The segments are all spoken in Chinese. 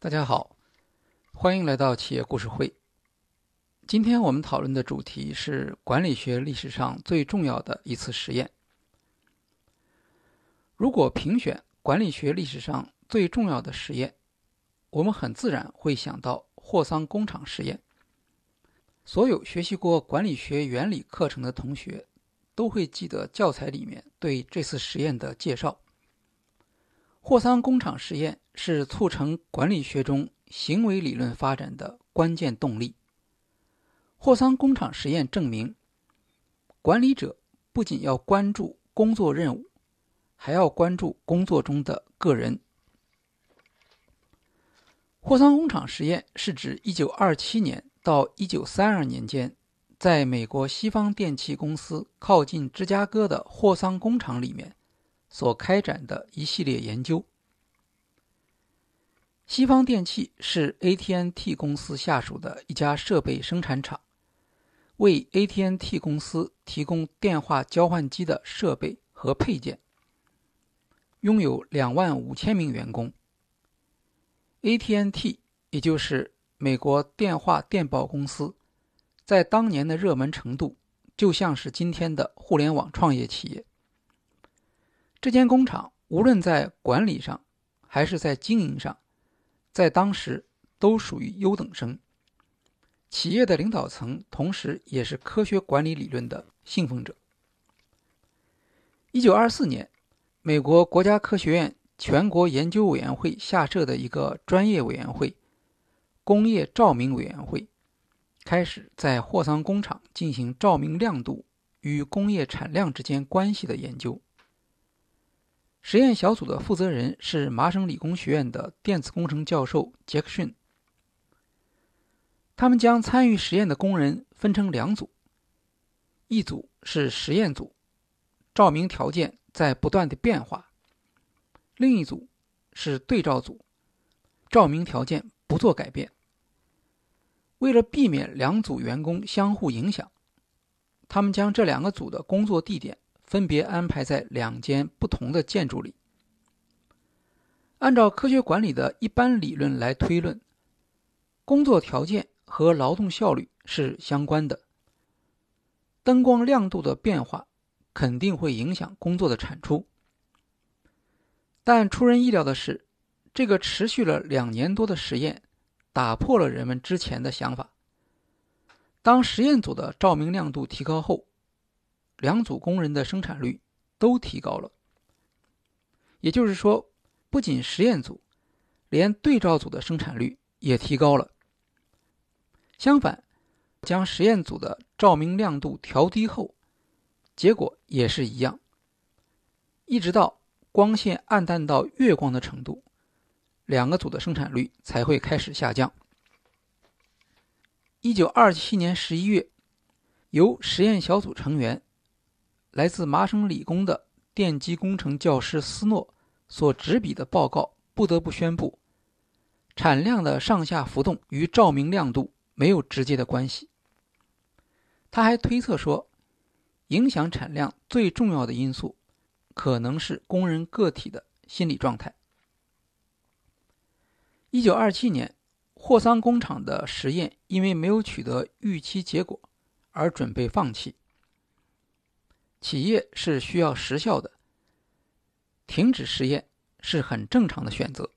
大家好，欢迎来到企业故事会。今天我们讨论的主题是管理学历史上最重要的一次实验。如果评选管理学历史上最重要的实验，我们很自然会想到霍桑工厂实验。所有学习过管理学原理课程的同学都会记得教材里面对这次实验的介绍。霍桑工厂实验是促成管理学中行为理论发展的关键动力。霍桑工厂实验证明，管理者不仅要关注工作任务，还要关注工作中的个人。霍桑工厂实验是指1927年到1932年间，在美国西方电器公司靠近芝加哥的霍桑工厂里面。所开展的一系列研究。西方电器是 AT&T 公司下属的一家设备生产厂，为 AT&T 公司提供电话交换机的设备和配件，拥有两万五千名员工。AT&T 也就是美国电话电报公司，在当年的热门程度，就像是今天的互联网创业企业。这间工厂无论在管理上，还是在经营上，在当时都属于优等生。企业的领导层同时也是科学管理理论的信奉者。一九二四年，美国国家科学院全国研究委员会下设的一个专业委员会——工业照明委员会，开始在霍桑工厂进行照明亮度与工业产量之间关系的研究。实验小组的负责人是麻省理工学院的电子工程教授杰克逊。他们将参与实验的工人分成两组，一组是实验组，照明条件在不断的变化；另一组是对照组，照明条件不做改变。为了避免两组员工相互影响，他们将这两个组的工作地点。分别安排在两间不同的建筑里。按照科学管理的一般理论来推论，工作条件和劳动效率是相关的。灯光亮度的变化肯定会影响工作的产出。但出人意料的是，这个持续了两年多的实验打破了人们之前的想法。当实验组的照明亮度提高后，两组工人的生产率都提高了，也就是说，不仅实验组，连对照组的生产率也提高了。相反，将实验组的照明亮度调低后，结果也是一样。一直到光线暗淡到月光的程度，两个组的生产率才会开始下降。一九二七年十一月，由实验小组成员。来自麻省理工的电机工程教师斯诺所执笔的报告不得不宣布，产量的上下浮动与照明亮度没有直接的关系。他还推测说，影响产量最重要的因素可能是工人个体的心理状态。一九二七年，霍桑工厂的实验因为没有取得预期结果而准备放弃。企业是需要实效的，停止实验是很正常的选择，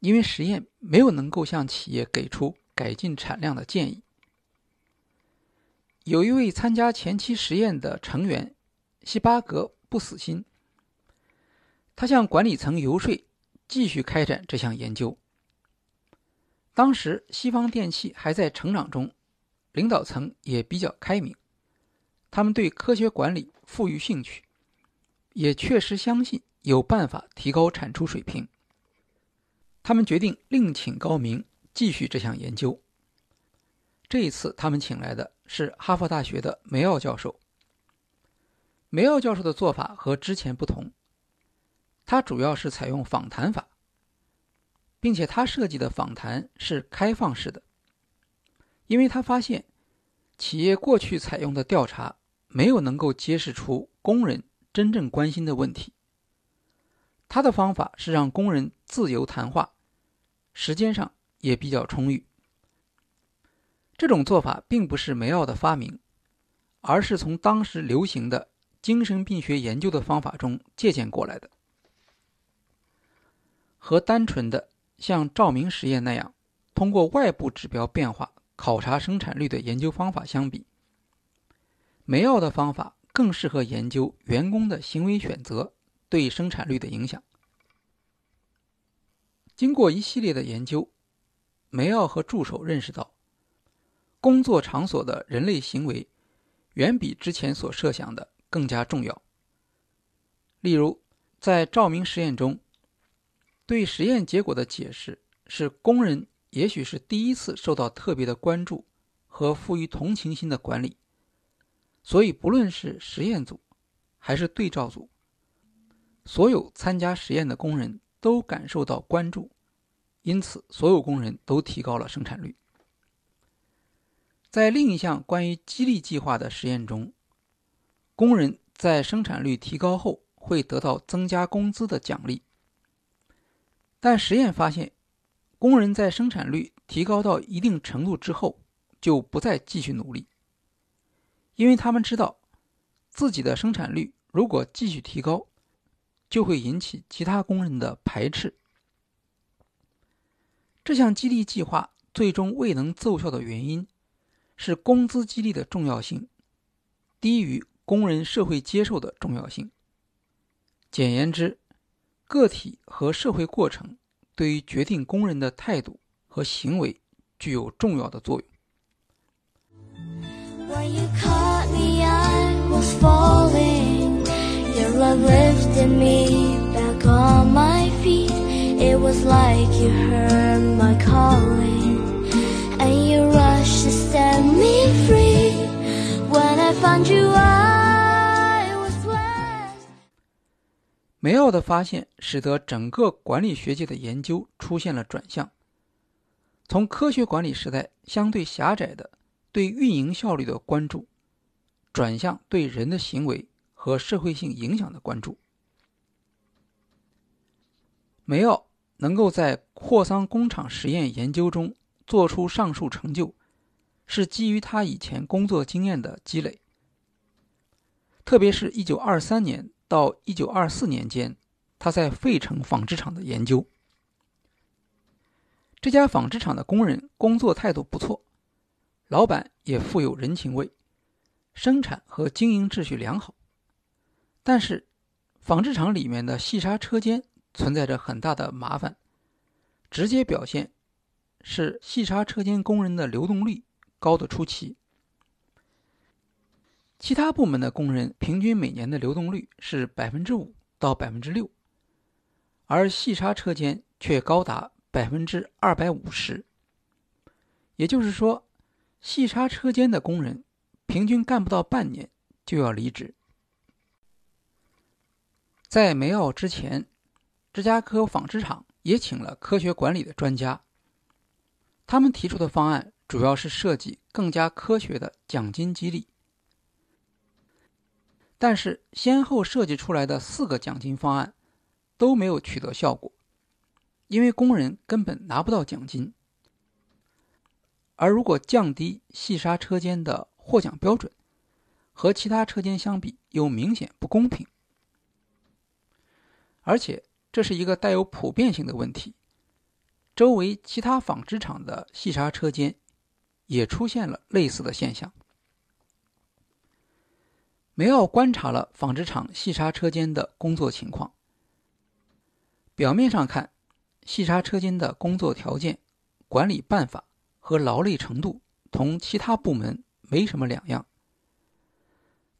因为实验没有能够向企业给出改进产量的建议。有一位参加前期实验的成员西巴格不死心，他向管理层游说继续开展这项研究。当时西方电器还在成长中，领导层也比较开明。他们对科学管理富于兴趣，也确实相信有办法提高产出水平。他们决定另请高明继续这项研究。这一次，他们请来的是哈佛大学的梅奥教授。梅奥教授的做法和之前不同，他主要是采用访谈法，并且他设计的访谈是开放式的，因为他发现企业过去采用的调查。没有能够揭示出工人真正关心的问题。他的方法是让工人自由谈话，时间上也比较充裕。这种做法并不是梅奥的发明，而是从当时流行的精神病学研究的方法中借鉴过来的。和单纯的像照明实验那样通过外部指标变化考察生产率的研究方法相比，梅奥的方法更适合研究员工的行为选择对生产率的影响。经过一系列的研究，梅奥和助手认识到。工作场所的人类行为远比之前所设想的更加重要。例如，在照明实验中，对实验结果的解释是工人也许是第一次受到特别的关注和富于同情心的管理，所以不论是实验组还是对照组，所有参加实验的工人都感受到关注，因此所有工人都提高了生产率。在另一项关于激励计划的实验中，工人在生产率提高后会得到增加工资的奖励。但实验发现，工人在生产率提高到一定程度之后就不再继续努力，因为他们知道自己的生产率如果继续提高，就会引起其他工人的排斥。这项激励计划最终未能奏效的原因。是工资激励的重要性低于工人社会接受的重要性。简言之，个体和社会过程对于决定工人的态度和行为具有重要的作用。梅奥的发现使得整个管理学界的研究出现了转向，从科学管理时代相对狭窄的对运营效率的关注，转向对人的行为和社会性影响的关注。梅奥能够在霍桑工厂实验研究中做出上述成就，是基于他以前工作经验的积累，特别是一九二三年。到一九二四年间，他在费城纺织厂的研究。这家纺织厂的工人工作态度不错，老板也富有人情味，生产和经营秩序良好。但是，纺织厂里面的细纱车间存在着很大的麻烦，直接表现是细纱车间工人的流动率高的出奇。其他部门的工人平均每年的流动率是百分之五到百分之六，而细纱车间却高达百分之二百五十。也就是说，细纱车间的工人平均干不到半年就要离职。在梅奥之前，芝加哥纺织厂也请了科学管理的专家，他们提出的方案主要是设计更加科学的奖金激励。但是，先后设计出来的四个奖金方案都没有取得效果，因为工人根本拿不到奖金。而如果降低细纱车间的获奖标准，和其他车间相比又明显不公平。而且，这是一个带有普遍性的问题，周围其他纺织厂的细纱车间也出现了类似的现象。梅奥观察了纺织厂细纱车间的工作情况。表面上看，细纱车间的工作条件、管理办法和劳累程度同其他部门没什么两样。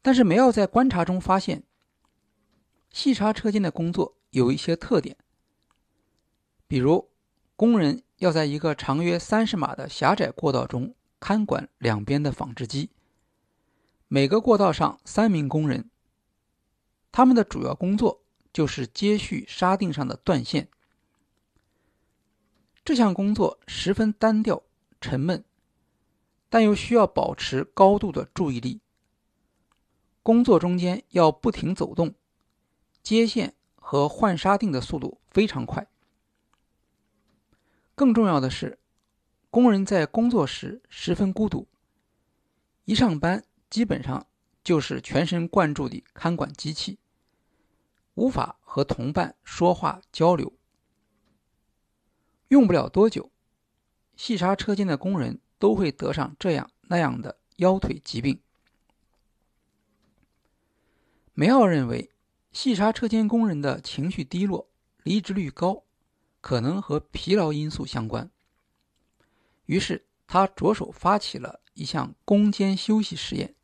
但是梅奥在观察中发现，细纱车间的工作有一些特点，比如工人要在一个长约三十码的狭窄过道中看管两边的纺织机。每个过道上三名工人，他们的主要工作就是接续纱锭上的断线。这项工作十分单调、沉闷，但又需要保持高度的注意力。工作中间要不停走动，接线和换纱锭的速度非常快。更重要的是，工人在工作时十分孤独，一上班基本上就是全神贯注地看管机器，无法和同伴说话交流。用不了多久，细沙车间的工人都会得上这样那样的腰腿疾病。梅奥认为，细沙车间工人的情绪低落、离职率高，可能和疲劳因素相关。于是，他着手发起了一项攻坚休息实验。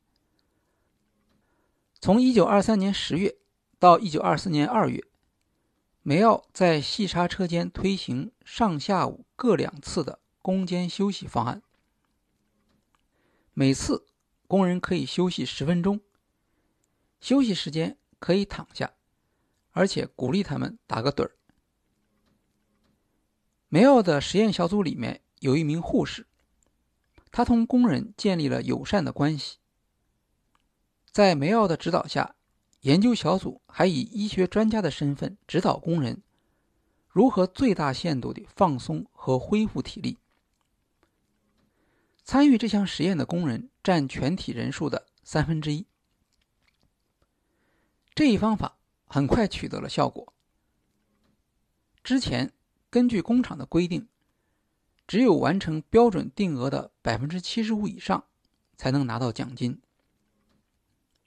从1923年10月到1924年2月，梅奥在细沙车间推行上下午各两次的攻坚休息方案，每次工人可以休息十分钟。休息时间可以躺下，而且鼓励他们打个盹儿。梅奥的实验小组里面有一名护士，他同工人建立了友善的关系。在梅奥的指导下，研究小组还以医学专家的身份指导工人如何最大限度地放松和恢复体力。参与这项实验的工人占全体人数的三分之一。这一方法很快取得了效果。之前根据工厂的规定，只有完成标准定额的百分之七十五以上，才能拿到奖金。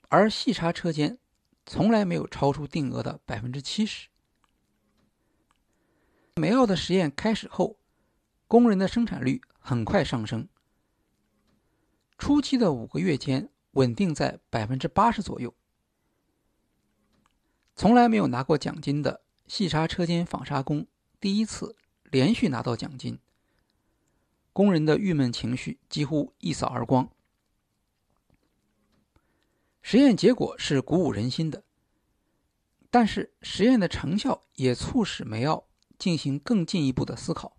而细查车间从来没有超出定额的百分之七十。梅奥的实验开始后，工人的生产率很快上升，初期的五个月间稳定在百分之八十左右。从来没有拿过奖金的细沙车间纺纱工第一次连续拿到奖金，工人的郁闷情绪几乎一扫而光。实验结果是鼓舞人心的，但是实验的成效也促使梅奥进行更进一步的思考。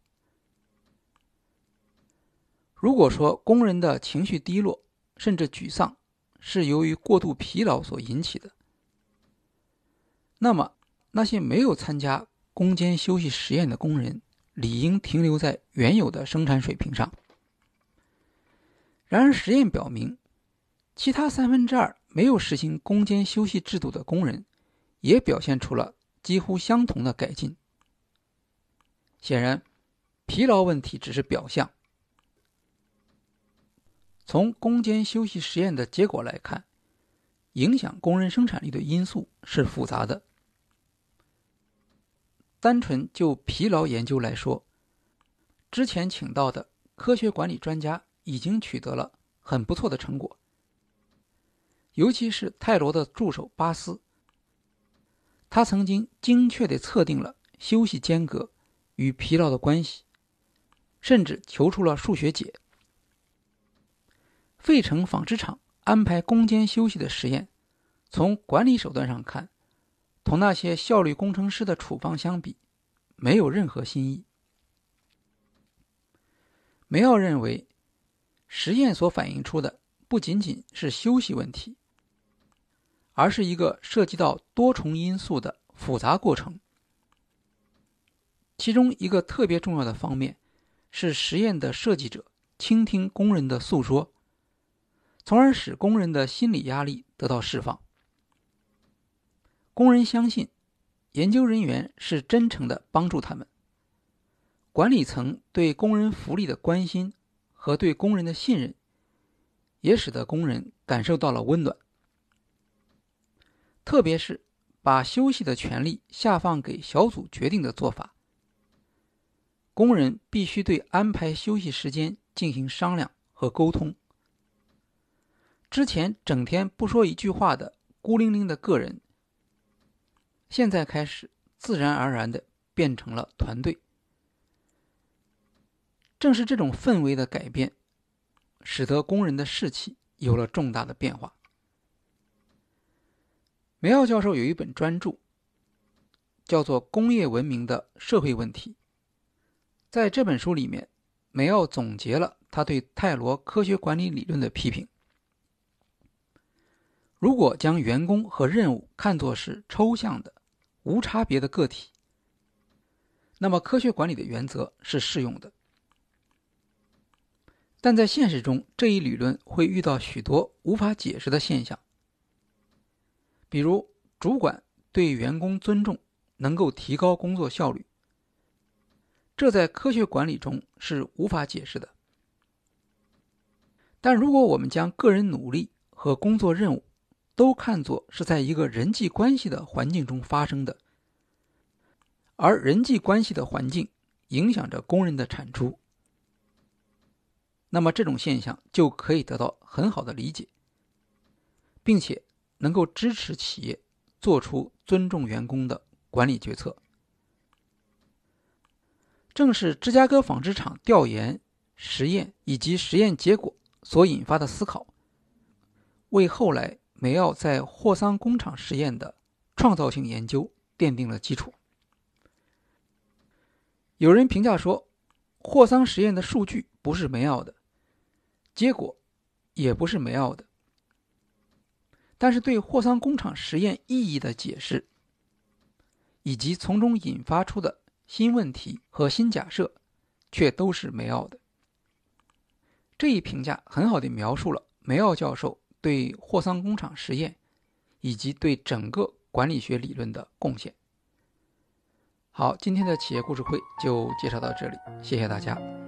如果说工人的情绪低落甚至沮丧是由于过度疲劳所引起的，那么，那些没有参加攻坚休息实验的工人，理应停留在原有的生产水平上。然而，实验表明，其他三分之二没有实行攻坚休息制度的工人，也表现出了几乎相同的改进。显然，疲劳问题只是表象。从攻坚休息实验的结果来看。影响工人生产力的因素是复杂的。单纯就疲劳研究来说，之前请到的科学管理专家已经取得了很不错的成果。尤其是泰罗的助手巴斯，他曾经精确地测定了休息间隔与疲劳的关系，甚至求出了数学解。费城纺织厂。安排攻坚休息的实验，从管理手段上看，同那些效率工程师的处方相比，没有任何新意。梅奥认为，实验所反映出的不仅仅是休息问题，而是一个涉及到多重因素的复杂过程。其中一个特别重要的方面，是实验的设计者倾听工人的诉说。从而使工人的心理压力得到释放。工人相信，研究人员是真诚的帮助他们。管理层对工人福利的关心和对工人的信任，也使得工人感受到了温暖。特别是把休息的权利下放给小组决定的做法，工人必须对安排休息时间进行商量和沟通。之前整天不说一句话的孤零零的个人，现在开始自然而然的变成了团队。正是这种氛围的改变，使得工人的士气有了重大的变化。梅奥教授有一本专著，叫做《工业文明的社会问题》。在这本书里面，梅奥总结了他对泰罗科学管理理论的批评。如果将员工和任务看作是抽象的、无差别的个体，那么科学管理的原则是适用的。但在现实中，这一理论会遇到许多无法解释的现象，比如主管对员工尊重能够提高工作效率，这在科学管理中是无法解释的。但如果我们将个人努力和工作任务都看作是在一个人际关系的环境中发生的，而人际关系的环境影响着工人的产出。那么这种现象就可以得到很好的理解，并且能够支持企业做出尊重员工的管理决策。正是芝加哥纺织厂调研、实验以及实验结果所引发的思考，为后来梅奥在霍桑工厂实验的创造性研究奠定了基础。有人评价说，霍桑实验的数据不是梅奥的。结果也不是梅奥的，但是对霍桑工厂实验意义的解释，以及从中引发出的新问题和新假设，却都是梅奥的。这一评价很好的描述了梅奥教授对霍桑工厂实验以及对整个管理学理论的贡献。好，今天的企业故事会就介绍到这里，谢谢大家。